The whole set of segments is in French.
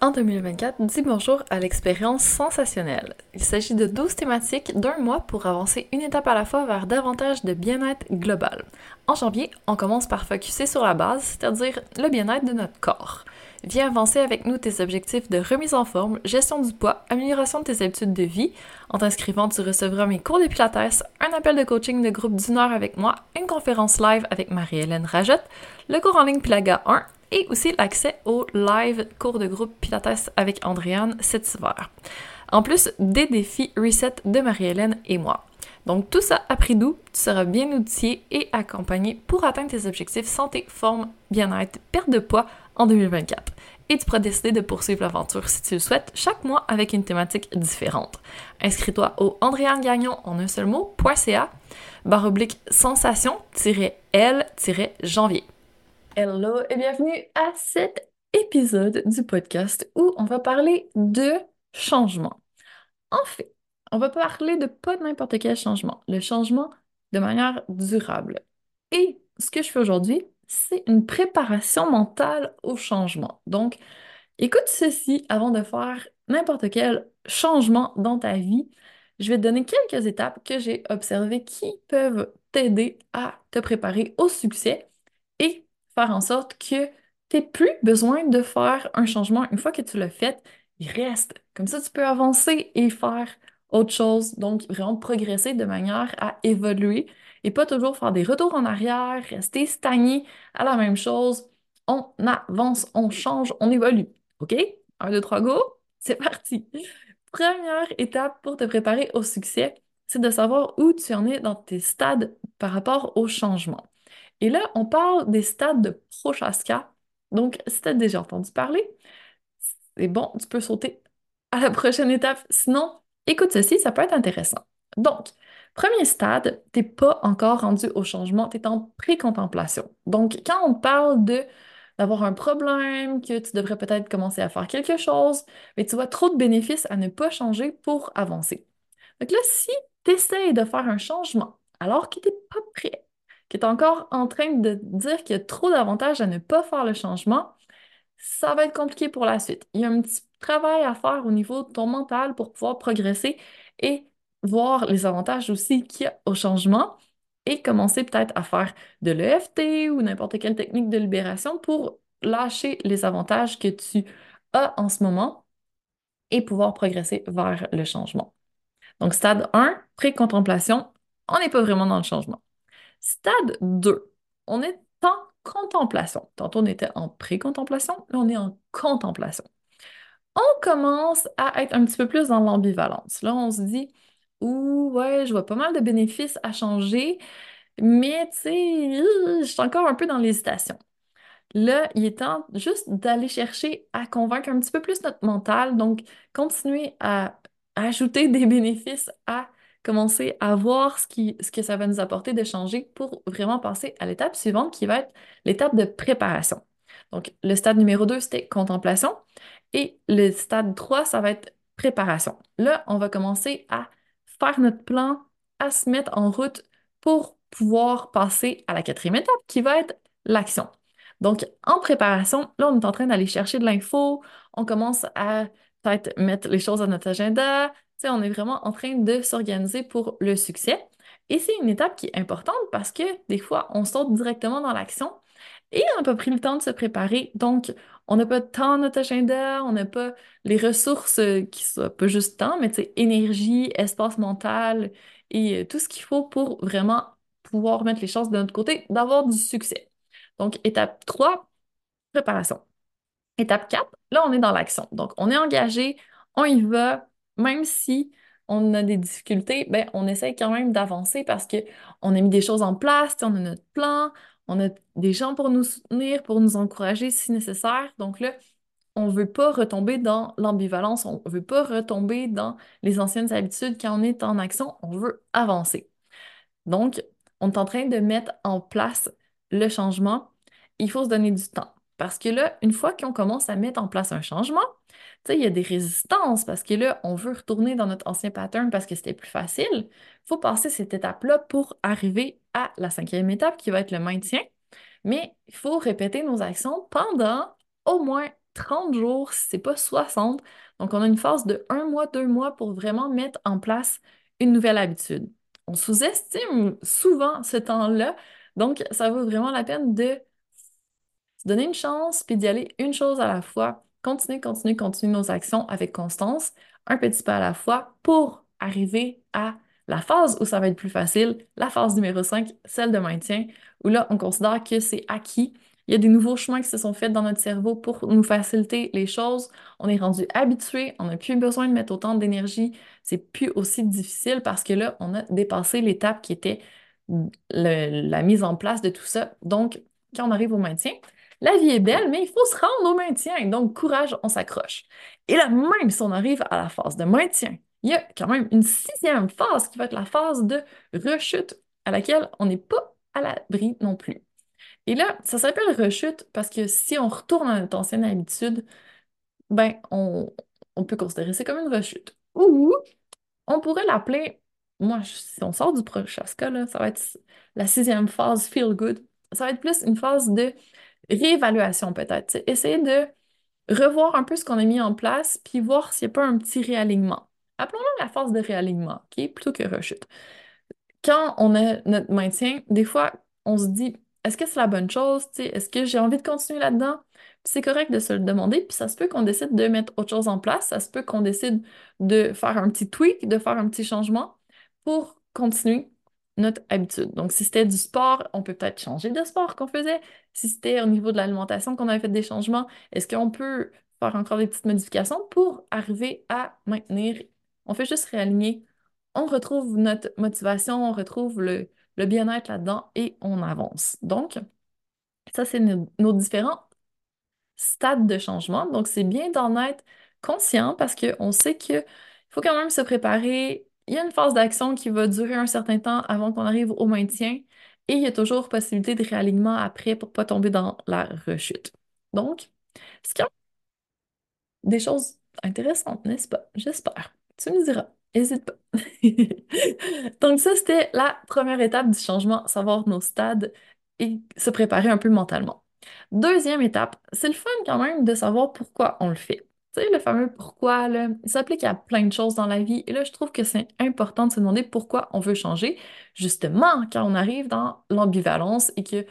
En 2024, dis bonjour à l'expérience sensationnelle. Il s'agit de 12 thématiques d'un mois pour avancer une étape à la fois vers davantage de bien-être global. En janvier, on commence par focuser sur la base, c'est-à-dire le bien-être de notre corps. Viens avancer avec nous tes objectifs de remise en forme, gestion du poids, amélioration de tes habitudes de vie. En t'inscrivant, tu recevras mes cours de pilates, un appel de coaching de groupe d'une heure avec moi, une conférence live avec Marie-Hélène Rajotte, le cours en ligne Pilaga 1 et aussi l'accès au live cours de groupe Pilates avec Andréane cet hiver. En plus des défis reset de Marie-Hélène et moi. Donc tout ça à prix doux, tu seras bien outillé et accompagné pour atteindre tes objectifs santé, forme, bien-être, perte de poids en 2024. Et tu pourras décider de poursuivre l'aventure si tu le souhaites, chaque mois avec une thématique différente. Inscris-toi au Andréane Gagnon en un seul mot.ca, barre oblique sensation-l-janvier. Hello et bienvenue à cet épisode du podcast où on va parler de changement. En fait, on va parler de pas n'importe quel changement, le changement de manière durable. Et ce que je fais aujourd'hui, c'est une préparation mentale au changement. Donc, écoute ceci avant de faire n'importe quel changement dans ta vie. Je vais te donner quelques étapes que j'ai observées qui peuvent t'aider à te préparer au succès en sorte que tu n'aies plus besoin de faire un changement. Une fois que tu l'as fait, il reste. Comme ça, tu peux avancer et faire autre chose. Donc, vraiment progresser de manière à évoluer et pas toujours faire des retours en arrière, rester stagné à la même chose. On avance, on change, on évolue. OK? Un, deux, trois, go! C'est parti! Première étape pour te préparer au succès, c'est de savoir où tu en es dans tes stades par rapport au changement. Et là, on parle des stades de Prochaska. Donc, si tu as déjà entendu parler, c'est bon, tu peux sauter à la prochaine étape. Sinon, écoute ceci, ça peut être intéressant. Donc, premier stade, tu n'es pas encore rendu au changement, tu es en pré-contemplation. Donc, quand on parle d'avoir un problème, que tu devrais peut-être commencer à faire quelque chose, mais tu vois trop de bénéfices à ne pas changer pour avancer. Donc là, si tu essaies de faire un changement alors que tu n'es pas prêt, qui est encore en train de dire qu'il y a trop d'avantages à ne pas faire le changement, ça va être compliqué pour la suite. Il y a un petit travail à faire au niveau de ton mental pour pouvoir progresser et voir les avantages aussi qu'il y a au changement et commencer peut-être à faire de l'EFT ou n'importe quelle technique de libération pour lâcher les avantages que tu as en ce moment et pouvoir progresser vers le changement. Donc, stade 1, pré-contemplation, on n'est pas vraiment dans le changement. Stade 2, on est en contemplation. Tantôt, on était en pré-contemplation, là, on est en contemplation. On commence à être un petit peu plus dans l'ambivalence. Là, on se dit, ouh, ouais, je vois pas mal de bénéfices à changer, mais tu sais, je suis encore un peu dans l'hésitation. Là, il est temps juste d'aller chercher à convaincre un petit peu plus notre mental, donc continuer à ajouter des bénéfices à commencer à voir ce, que ça va nous apporter de changer pour vraiment passer à l'étape suivante qui va être l'étape de préparation. Donc, le stade numéro 2, c'était contemplation. Et le stade 3, ça va être préparation. Là, on va commencer à faire notre plan, à se mettre en route pour pouvoir passer à la quatrième étape qui va être l'action. Donc, en préparation, là, on est en train d'aller chercher de l'info, on commence à peut-être mettre les choses à notre agenda, on est vraiment en train de s'organiser pour le succès. Et c'est une étape qui est importante parce que des fois, on saute directement dans l'action et on n'a pas pris le temps de se préparer. Donc, on n'a pas dans notre agenda, on n'a pas les ressources euh, qui soient pas juste temps, mais énergie, espace mental et euh, tout ce qu'il faut pour vraiment pouvoir mettre les chances de notre côté d'avoir du succès. Donc, étape 3, préparation. Étape 4, là, on est dans l'action. Donc, on est engagé, on y va, même si on a des difficultés, ben, on essaye quand même d'avancer parce qu'on a mis des choses en place, on a notre plan, on a des gens pour nous soutenir, pour nous encourager si nécessaire. Donc là, on ne veut pas retomber dans l'ambivalence, on ne veut pas retomber dans les anciennes habitudes quand on est en action, on veut avancer. Donc, on est en train de mettre en place le changement. Il faut se donner du temps. Parce que là, une fois qu'on commence à mettre en place un changement, il y a des résistances parce que là, on veut retourner dans notre ancien pattern parce que c'était plus facile. Il faut passer cette étape-là pour arriver à la cinquième étape qui va être le maintien. Mais il faut répéter nos actions pendant au moins 30 jours, si ce n'est pas 60. Donc, on a une phase de un mois, deux mois pour vraiment mettre en place une nouvelle habitude. On sous-estime souvent ce temps-là, donc ça vaut vraiment la peine de se donner une chance, puis d'y aller une chose à la fois. Continuer, continuer, continuer nos actions avec constance, un petit pas à la fois pour arriver à la phase où ça va être plus facile, la phase numéro 5, celle de maintien, où là, on considère que c'est acquis. Il y a des nouveaux chemins qui se sont faits dans notre cerveau pour nous faciliter les choses. On est rendu habitué, on n'a plus besoin de mettre autant d'énergie. C'est plus aussi difficile parce que là, on a dépassé l'étape qui était la mise en place de tout ça. Donc, quand on arrive au maintien, la vie est belle, mais il faut se rendre au maintien. Donc, courage, on s'accroche. Et là, même si on arrive à la phase de maintien, il y a quand même une sixième phase qui va être la phase de rechute à laquelle on n'est pas à l'abri non plus. Et là, ça s'appelle rechute parce que si on retourne à notre ancienne habitude, ben, on, peut considérer ça comme une rechute. Ou on pourrait l'appeler, moi, si on sort du Prochaska, là, ça va être la sixième phase feel good. Ça va être plus une phase de réévaluation peut-être. Essayer de revoir un peu ce qu'on a mis en place, puis voir s'il n'y a pas un petit réalignement. Appelons-le la phase de réalignement, OK? Plutôt que rechute. Quand on a notre maintien, des fois, on se dit, est-ce que c'est la bonne chose? Est-ce que j'ai envie de continuer là-dedans? c'est correct de se le demander, puis ça se peut qu'on décide de mettre autre chose en place, ça se peut qu'on décide de faire un petit tweak, de faire un petit changement pour continuer notre habitude. Donc, si c'était du sport, on peut peut-être changer de sport qu'on faisait. Si c'était au niveau de l'alimentation qu'on avait fait des changements, est-ce qu'on peut faire encore des petites modifications pour arriver à maintenir? On fait juste réaligner. On retrouve notre motivation, on retrouve le, bien-être là-dedans et on avance. Donc, ça, c'est nos différents stades de changement. Donc, c'est bien d'en être conscient parce qu'on sait qu'il faut quand même se préparer il y a une phase d'action qui va durer un certain temps avant qu'on arrive au maintien et il y a toujours possibilité de réalignement après pour ne pas tomber dans la rechute. Donc, quand même des choses intéressantes, n'est-ce pas? J'espère. Tu me diras. N'hésite pas. Donc ça, c'était la première étape du changement, savoir nos stades et se préparer un peu mentalement. Deuxième étape, c'est le fun quand même de savoir pourquoi on le fait. Le fameux pourquoi, il s'applique à plein de choses dans la vie. Et là, je trouve que c'est important de se demander pourquoi on veut changer, justement quand on arrive dans l'ambivalence et que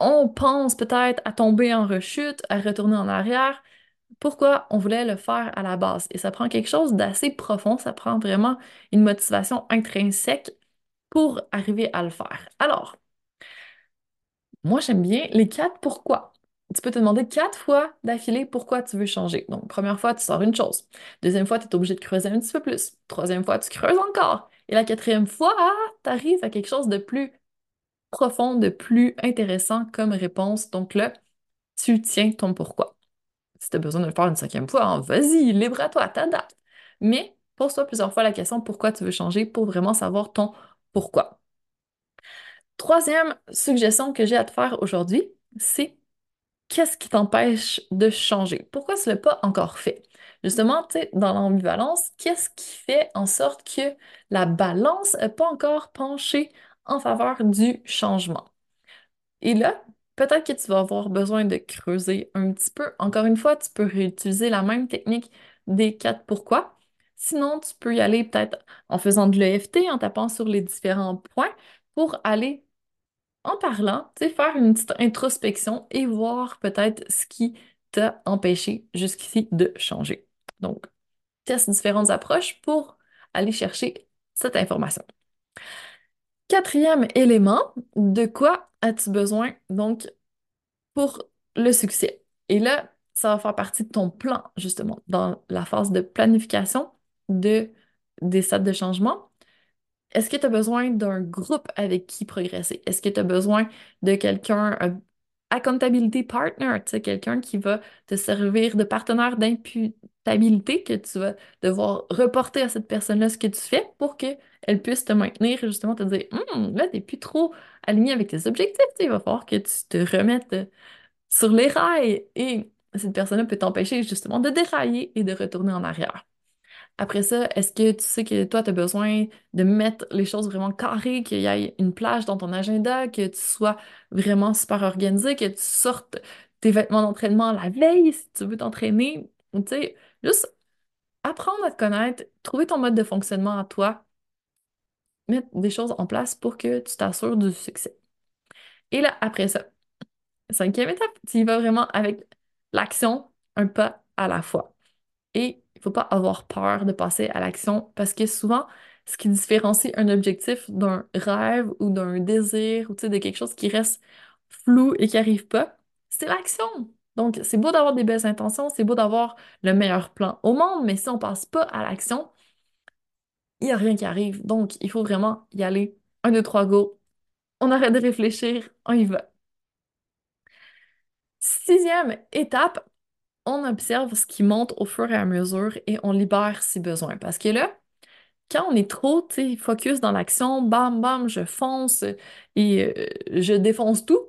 on pense peut-être à tomber en rechute, à retourner en arrière. Pourquoi on voulait le faire à la base? Et ça prend quelque chose d'assez profond, ça prend vraiment une motivation intrinsèque pour arriver à le faire. Alors, moi, j'aime bien les quatre pourquoi tu peux te demander quatre fois d'affilée pourquoi tu veux changer. Donc, première fois, tu sors une chose. Deuxième fois, tu es obligé de creuser un petit peu plus. Troisième fois, tu creuses encore. Et la quatrième fois, tu arrives à quelque chose de plus profond, de plus intéressant comme réponse. Donc là, tu tiens ton pourquoi. Si tu as besoin de le faire une cinquième fois, hein, vas-y, libre à toi, t'adaptes. Mais pose-toi plusieurs fois la question pourquoi tu veux changer pour vraiment savoir ton pourquoi? Troisième suggestion que j'ai à te faire aujourd'hui, c'est qu'est-ce qui t'empêche de changer? Pourquoi ce n'est pas encore fait? Justement, tu sais, dans l'ambivalence, qu'est-ce qui fait en sorte que la balance n'est pas encore penchée en faveur du changement? Et là, peut-être que tu vas avoir besoin de creuser un petit peu. Encore une fois, tu peux réutiliser la même technique des quatre pourquoi. Sinon, tu peux y aller peut-être en faisant de l'EFT, en tapant sur les différents points pour aller en parlant, tu sais, faire une petite introspection et voir peut-être ce qui t'a empêché jusqu'ici de changer. Donc, teste différentes approches pour aller chercher cette information. Quatrième élément, de quoi as-tu besoin donc pour le succès? Et là, ça va faire partie de ton plan, justement, dans la phase de planification de, des stades de changement. Est-ce que tu as besoin d'un groupe avec qui progresser? Est-ce que tu as besoin de quelqu'un, un accountability partner, tu sais, quelqu'un qui va te servir de partenaire d'imputabilité que tu vas devoir reporter à cette personne-là ce que tu fais pour qu'elle puisse te maintenir et justement te dire Hum, là, t'es plus trop aligné avec tes objectifs, tu sais, il va falloir que tu te remettes sur les rails et cette personne-là peut t'empêcher justement de dérailler et de retourner en arrière. Après ça, est-ce que tu sais que toi, tu as besoin de mettre les choses vraiment carrées, qu'il y ait une plage dans ton agenda, que tu sois vraiment super organisé, que tu sortes tes vêtements d'entraînement la veille si tu veux t'entraîner? Tu sais, juste apprendre à te connaître, trouver ton mode de fonctionnement à toi, mettre des choses en place pour que tu t'assures du succès. Et là, après ça, cinquième étape, tu y vas vraiment avec l'action, un pas à la fois. Et il ne faut pas avoir peur de passer à l'action parce que souvent, ce qui différencie un objectif d'un rêve ou d'un désir ou de quelque chose qui reste flou et qui n'arrive pas, c'est l'action. Donc, c'est beau d'avoir des belles intentions, c'est beau d'avoir le meilleur plan au monde, mais si on ne passe pas à l'action, il n'y a rien qui arrive. Donc, il faut vraiment y aller. Un, deux, trois, go. On arrête de réfléchir, on y va. Sixième étape, on observe ce qui monte au fur et à mesure et on libère si besoin. Parce que là, quand on est trop, focus dans l'action, bam, bam, je fonce et euh, je défonce tout,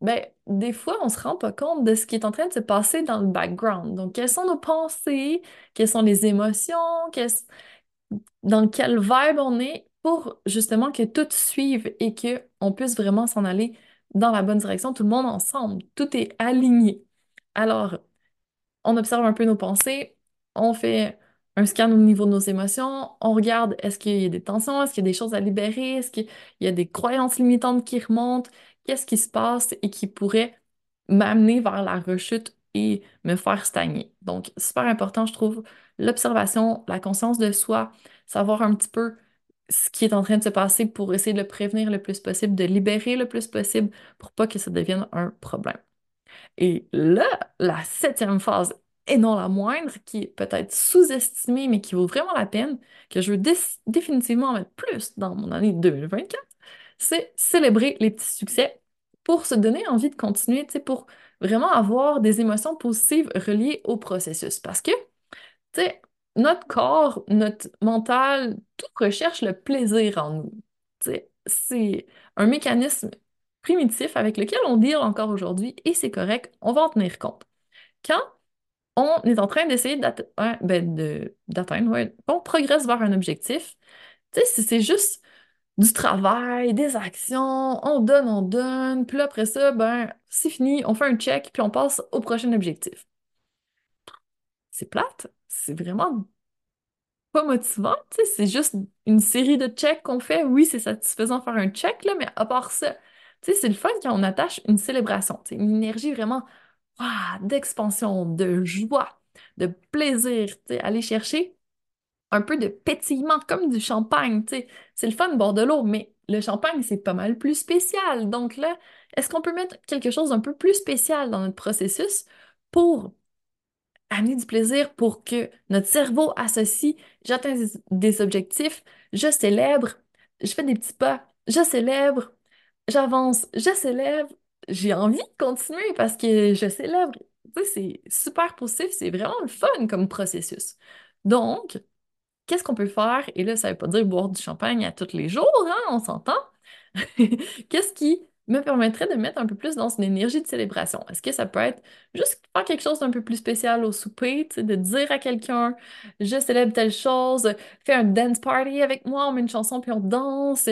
ben, des fois, on se rend pas compte de ce qui est en train de se passer dans le background. Donc, quelles sont nos pensées, quelles sont les émotions, dans quelle vibe on est pour justement que tout suive et qu'on puisse vraiment s'en aller dans la bonne direction, tout le monde ensemble. Tout est aligné. Alors, on observe un peu nos pensées, on fait un scan au niveau de nos émotions, on regarde est-ce qu'il y a des tensions, est-ce qu'il y a des choses à libérer, est-ce qu'il y a des croyances limitantes qui remontent, qu'est-ce qui se passe et qui pourrait m'amener vers la rechute et me faire stagner. Donc, super important, je trouve, l'observation, la conscience de soi, savoir un petit peu ce qui est en train de se passer pour essayer de le prévenir le plus possible, de libérer le plus possible pour pas que ça devienne un problème. Et là, la septième phase, et non la moindre, qui est peut-être sous-estimée, mais qui vaut vraiment la peine, que je veux définitivement mettre plus dans mon année 2024, c'est célébrer les petits succès pour se donner envie de continuer, pour vraiment avoir des émotions positives reliées au processus. Parce que, tu sais, notre corps, notre mental, tout recherche le plaisir en nous. C'est un mécanisme primitif avec lequel on deal encore aujourd'hui et c'est correct, on va en tenir compte. Quand on est en train d'essayer hein, ben, d'atteindre, ouais, on progresse vers un objectif, tu sais, c'est juste du travail, des actions, on donne, on donne, puis après ça, ben, c'est fini, on fait un check, puis on passe au prochain objectif. C'est plate, c'est vraiment pas motivant, c'est juste une série de checks qu'on fait. Oui, c'est satisfaisant de faire un check, là, mais à part ça, c'est le fun quand on attache une célébration, sais, une énergie vraiment d'expansion, de joie, de plaisir, aller chercher un peu de pétillement, comme du champagne. C'est le fun de boire de l'eau, mais le champagne, c'est pas mal plus spécial. Donc là, est-ce qu'on peut mettre quelque chose d'un peu plus spécial dans notre processus pour amener du plaisir pour que notre cerveau associe, j'atteins des, objectifs, je célèbre, je fais des petits pas, je célèbre, j'avance, je célèbre, j'ai envie de continuer parce que je célèbre. C'est super positif, c'est vraiment le fun comme processus. Donc, qu'est-ce qu'on peut faire? Et là, ça veut pas dire boire du champagne à tous les jours, hein, on s'entend. Qu'est-ce qui me permettrait de mettre un peu plus dans une énergie de célébration? Est-ce que ça peut être juste faire quelque chose d'un peu plus spécial au souper, de dire à quelqu'un, je célèbre telle chose, fais un dance party avec moi, on met une chanson puis on danse,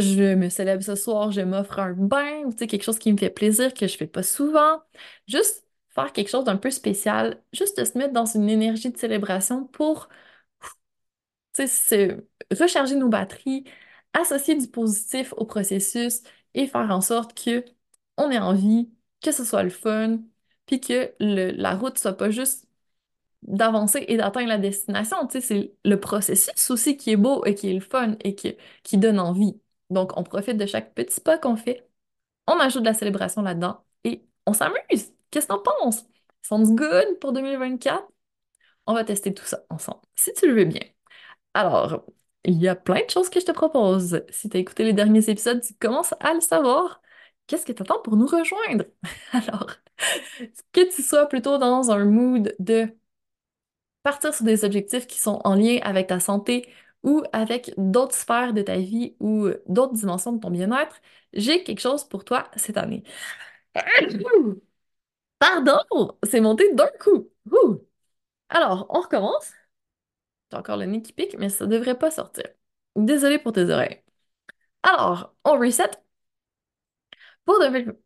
je me célèbre ce soir, je m'offre un bain, ou quelque chose qui me fait plaisir que je fais pas souvent. Juste faire quelque chose d'un peu spécial, juste de se mettre dans une énergie de célébration pour recharger nos batteries, associer du positif au processus et faire en sorte que on ait envie, que ce soit le fun, puis que la route soit pas juste d'avancer et d'atteindre la destination. Tu sais, c'est le processus aussi qui est beau et qui est le fun et qui, qui donne envie. Donc, on profite de chaque petit pas qu'on fait, on ajoute de la célébration là-dedans et on s'amuse. Qu'est-ce que t'en penses? Sounds good pour 2024? On va tester tout ça ensemble, si tu le veux bien. Alors, il y a plein de choses que je te propose. Si tu as écouté les derniers épisodes, tu commences à le savoir. Qu'est-ce que tu attends pour nous rejoindre? Alors, que tu sois plutôt dans un mood de partir sur des objectifs qui sont en lien avec ta santé ou avec d'autres sphères de ta vie ou d'autres dimensions de ton bien-être, j'ai quelque chose pour toi cette année. Pardon, c'est monté d'un coup. Alors, on recommence. J'ai encore le nez qui pique, mais ça devrait pas sortir. Désolée pour tes oreilles. Alors, on reset. Pour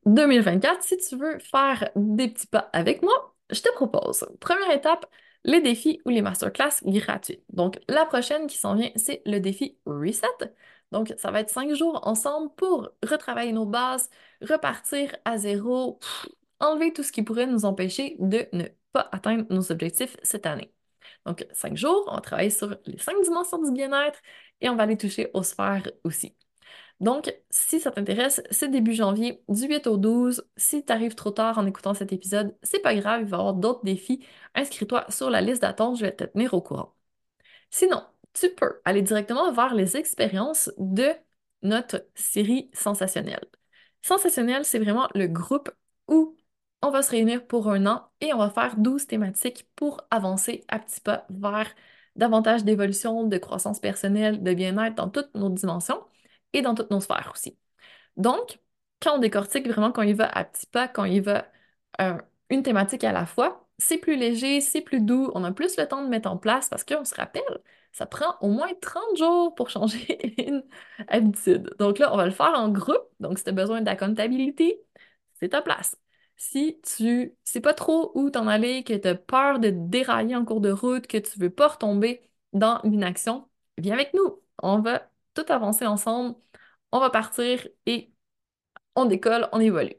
2024, si tu veux faire des petits pas avec moi, je te propose, première étape, les défis ou les masterclass gratuits. Donc, la prochaine qui s'en vient, c'est le défi Reset. Donc, ça va être cinq jours ensemble pour retravailler nos bases, repartir à zéro, enlever tout ce qui pourrait nous empêcher de ne pas atteindre nos objectifs cette année. Donc, cinq jours, on va travailler sur les cinq dimensions du bien-être et on va aller toucher aux sphères aussi. Donc, si ça t'intéresse, c'est début janvier, du 8 au 12. Si tu arrives trop tard en écoutant cet épisode, c'est pas grave, il va y avoir d'autres défis. Inscris-toi sur la liste d'attente, je vais te tenir au courant. Sinon, tu peux aller directement vers les expériences de notre série sensationnelle. Sensationnelle, c'est vraiment le groupe où on va se réunir pour un an et on va faire 12 thématiques pour avancer à petits pas vers davantage d'évolution, de croissance personnelle, de bien-être dans toutes nos dimensions et dans toutes nos sphères aussi. Donc, quand on décortique vraiment, quand il va à petits pas, quand il va euh, une thématique à la fois, c'est plus léger, c'est plus doux, on a plus le temps de mettre en place parce qu'on se rappelle, ça prend au moins 30 jours pour changer une habitude. Donc là, on va le faire en groupe. Donc, si tu as besoin d'accountability, c'est ta place. Si tu sais pas trop où t'en aller, que tu as peur de dérailler en cours de route, que tu veux pas retomber dans l'inaction, viens avec nous. On va tout avancer ensemble. On va partir et on décolle, on évolue.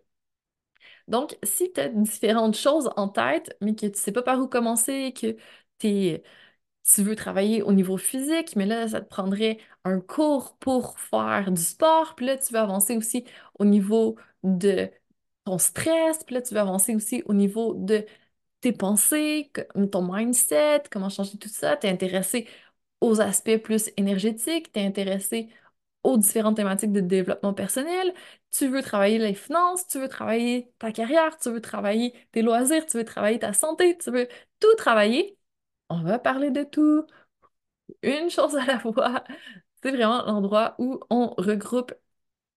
Donc, si tu as différentes choses en tête, mais que tu sais pas par où commencer, que tu veux travailler au niveau physique, mais là, ça te prendrait un cours pour faire du sport, puis là, tu veux avancer aussi au niveau de ton stress, puis là, tu veux avancer aussi au niveau de tes pensées, ton mindset, comment changer tout ça, tu es intéressé aux aspects plus énergétiques, tu es intéressé aux différentes thématiques de développement personnel, tu veux travailler les finances, tu veux travailler ta carrière, tu veux travailler tes loisirs, tu veux travailler ta santé, tu veux tout travailler, on va parler de tout, une chose à la fois. C'est vraiment l'endroit où on regroupe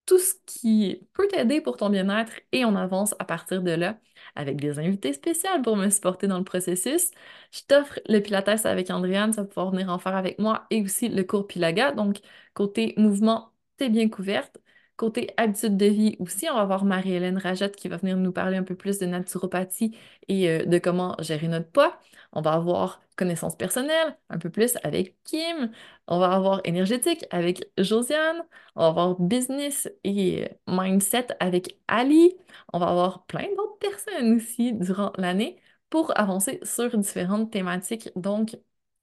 tout ce qui peut t'aider pour ton bien-être et on avance à partir de là avec des invités spéciaux pour me supporter dans le processus. Je t'offre le Pilates avec Andréane, ça va pouvoir venir en faire avec moi et aussi le cours Pilaga. Donc, côté mouvement, t'es bien couverte. Côté habitude de vie aussi, on va voir Marie-Hélène Rajette qui va venir nous parler un peu plus de naturopathie et euh, de comment gérer notre poids. On va avoir connaissance personnelle, un peu plus avec Kim. On va avoir énergétique avec Josiane. On va avoir business et mindset avec Ali. On va avoir plein d'autres personnes aussi durant l'année pour avancer sur différentes thématiques. Donc,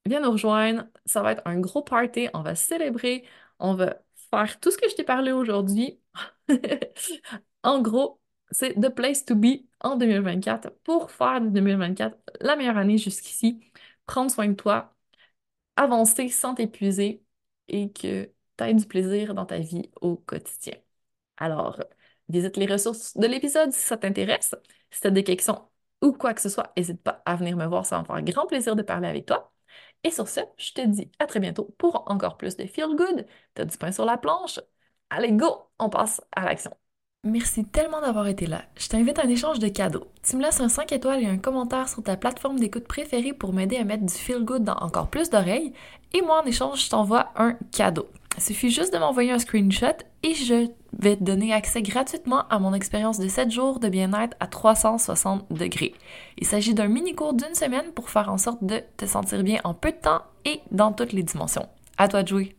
viens nous rejoindre. Ça va être un gros party. On va célébrer. On va faire tout ce que je t'ai parlé aujourd'hui. en gros, c'est the place to be en 2024 pour faire de 2024 la meilleure année jusqu'ici, prendre soin de toi, avancer sans t'épuiser et que tu aies du plaisir dans ta vie au quotidien. Alors, visite les ressources de l'épisode si ça t'intéresse. Si tu as des questions ou quoi que ce soit, n'hésite pas à venir me voir, ça va me faire grand plaisir de parler avec toi. Et sur ce, je te dis à très bientôt pour encore plus de Feel Good. T'as du pain sur la planche? Allez, go! On passe à l'action. Merci tellement d'avoir été là. Je t'invite à un échange de cadeaux. Tu me laisses un 5 étoiles et un commentaire sur ta plateforme d'écoute préférée pour m'aider à mettre du feel good dans encore plus d'oreilles. Et moi, en échange, je t'envoie un cadeau. Il suffit juste de m'envoyer un screenshot et je vais te donner accès gratuitement à mon expérience de 7 jours de bien-être à 360 degrés. Il s'agit d'un mini cours d'une semaine pour faire en sorte de te sentir bien en peu de temps et dans toutes les dimensions. À toi de jouer!